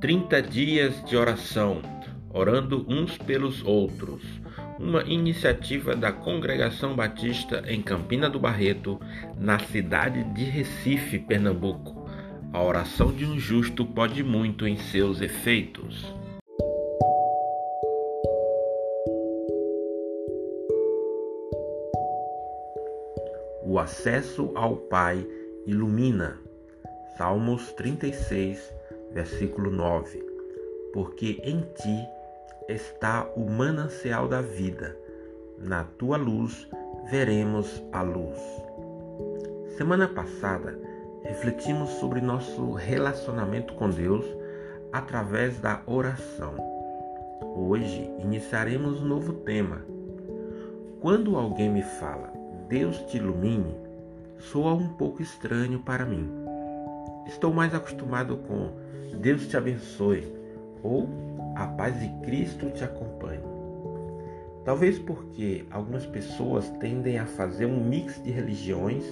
30 dias de oração, orando uns pelos outros. Uma iniciativa da Congregação Batista em Campina do Barreto, na cidade de Recife, Pernambuco. A oração de um justo pode muito em seus efeitos. O acesso ao Pai ilumina. Salmos 36, versículo 9. Porque em ti está o manancial da vida. Na tua luz veremos a luz. Semana passada, refletimos sobre nosso relacionamento com Deus através da oração. Hoje iniciaremos um novo tema. Quando alguém me fala, Deus te ilumine, soa um pouco estranho para mim. Estou mais acostumado com Deus te abençoe ou a paz de Cristo te acompanhe. Talvez porque algumas pessoas tendem a fazer um mix de religiões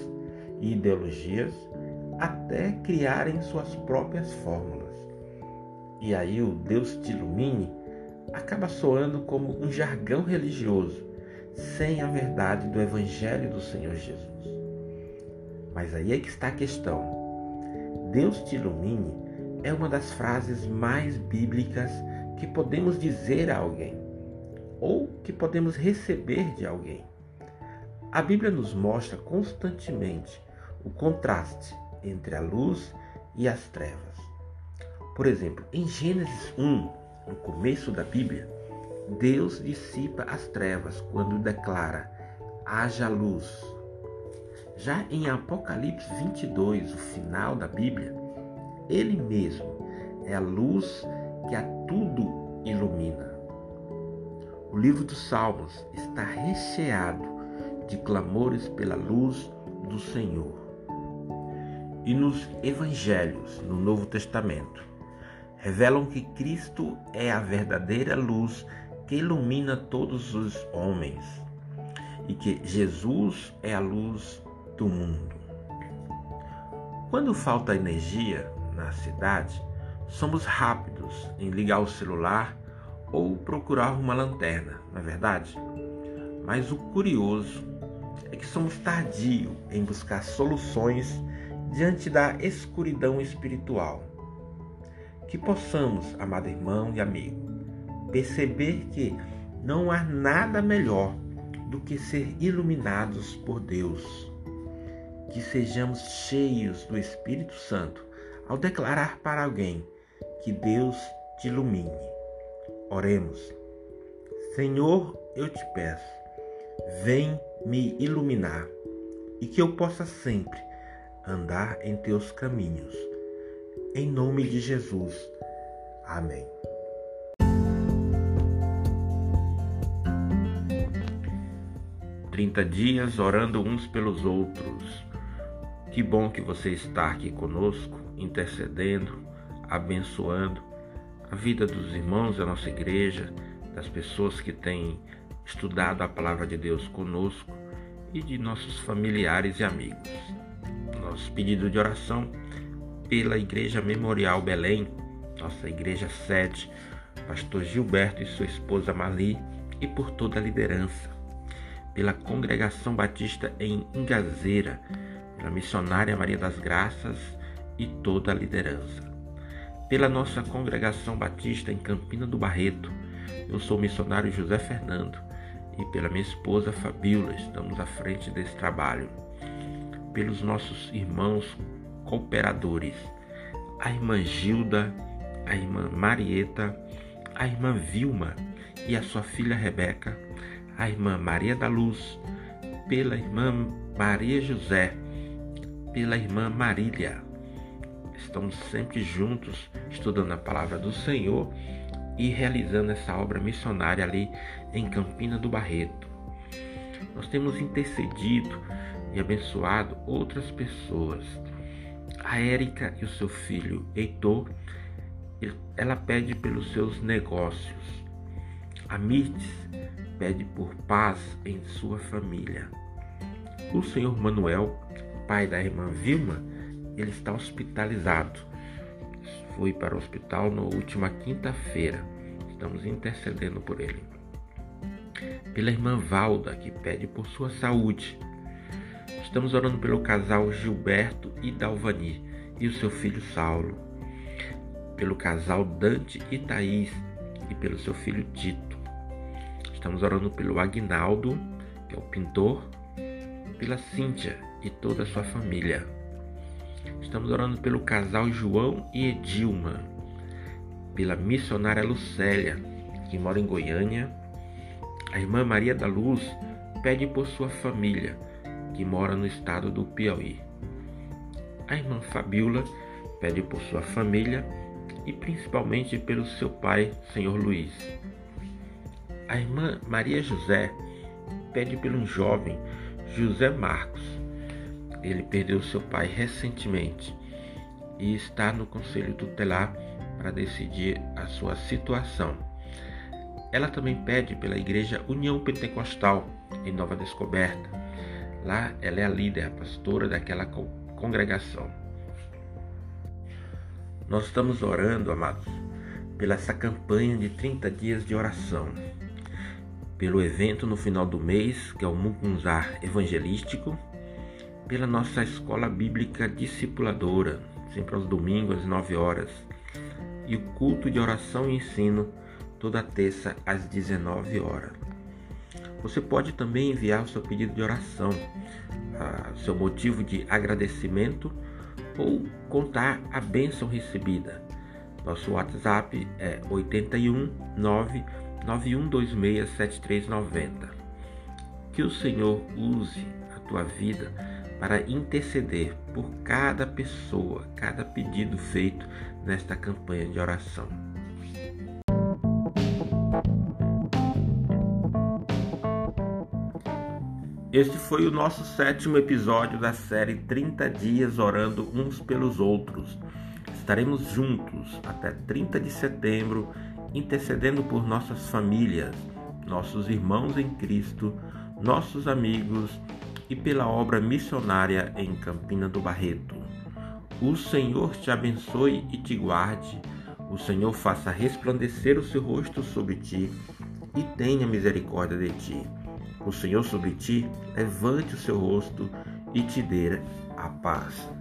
e ideologias até criarem suas próprias fórmulas. E aí o Deus te ilumine acaba soando como um jargão religioso, sem a verdade do Evangelho do Senhor Jesus. Mas aí é que está a questão. Deus te ilumine é uma das frases mais bíblicas que podemos dizer a alguém ou que podemos receber de alguém. A Bíblia nos mostra constantemente o contraste entre a luz e as trevas. Por exemplo, em Gênesis 1, no começo da Bíblia, Deus dissipa as trevas quando declara: haja luz. Já em Apocalipse 22, o final da Bíblia, ele mesmo é a luz que a tudo ilumina. O livro dos Salmos está recheado de clamores pela luz do Senhor. E nos evangelhos, no Novo Testamento, revelam que Cristo é a verdadeira luz que ilumina todos os homens e que Jesus é a luz do mundo. Quando falta energia na cidade, somos rápidos em ligar o celular ou procurar uma lanterna, na é verdade? Mas o curioso é que somos tardios em buscar soluções diante da escuridão espiritual. Que possamos, amado irmão e amigo, perceber que não há nada melhor do que ser iluminados por Deus. Que sejamos cheios do Espírito Santo ao declarar para alguém que Deus te ilumine. Oremos. Senhor, eu te peço, vem me iluminar e que eu possa sempre andar em teus caminhos. Em nome de Jesus. Amém. Trinta dias orando uns pelos outros. Que bom que você está aqui conosco, intercedendo, abençoando a vida dos irmãos da nossa igreja, das pessoas que têm estudado a palavra de Deus conosco e de nossos familiares e amigos. Nosso pedido de oração pela Igreja Memorial Belém, nossa igreja sede, pastor Gilberto e sua esposa Mali, e por toda a liderança, pela Congregação Batista em Ingazeira, pela missionária Maria das Graças e toda a liderança. Pela nossa Congregação Batista em Campina do Barreto, eu sou o missionário José Fernando e pela minha esposa Fabíola estamos à frente desse trabalho. Pelos nossos irmãos cooperadores, a irmã Gilda, a irmã Marieta, a irmã Vilma e a sua filha Rebeca, a irmã Maria da Luz, pela irmã Maria José, pela irmã Marília. Estamos sempre juntos estudando a palavra do Senhor e realizando essa obra missionária ali em Campina do Barreto. Nós temos intercedido e abençoado outras pessoas. A Érica e o seu filho Heitor, ela pede pelos seus negócios. A Mirtes pede por paz em sua família. O senhor Manuel, pai da irmã Vilma, ele está hospitalizado. foi para o hospital na última quinta-feira. Estamos intercedendo por ele. Pela irmã Valda, que pede por sua saúde. Estamos orando pelo casal Gilberto e Dalvani e o seu filho Saulo. Pelo casal Dante e Thaís e pelo seu filho Tito. Estamos orando pelo Agnaldo, que é o pintor, pela Cíntia e toda a sua família. Estamos orando pelo casal João e Edilma, pela missionária Lucélia, que mora em Goiânia. A irmã Maria da Luz pede por sua família, que mora no estado do Piauí. A irmã Fabiola pede por sua família e principalmente pelo seu pai, Senhor Luiz. A irmã Maria José pede pelo jovem José Marcos. Ele perdeu seu pai recentemente e está no conselho tutelar para decidir a sua situação. Ela também pede pela Igreja União Pentecostal em Nova Descoberta. Lá ela é a líder, a pastora daquela congregação. Nós estamos orando, amados, pela essa campanha de 30 dias de oração, pelo evento no final do mês, que é o Mucunzar Evangelístico, pela nossa escola bíblica discipuladora, sempre aos domingos às 9 horas, e o culto de oração e ensino toda terça às 19 horas. Você pode também enviar o seu pedido de oração, seu motivo de agradecimento ou contar a bênção recebida. Nosso WhatsApp é 81 99126 7390. Que o Senhor use a tua vida para interceder por cada pessoa, cada pedido feito nesta campanha de oração. Este foi o nosso sétimo episódio da série 30 Dias Orando Uns pelos Outros. Estaremos juntos até 30 de setembro, intercedendo por nossas famílias, nossos irmãos em Cristo, nossos amigos e pela obra missionária em Campina do Barreto. O Senhor te abençoe e te guarde. O Senhor faça resplandecer o seu rosto sobre ti e tenha misericórdia de ti. O Senhor sobre ti levante o seu rosto e te dê a paz.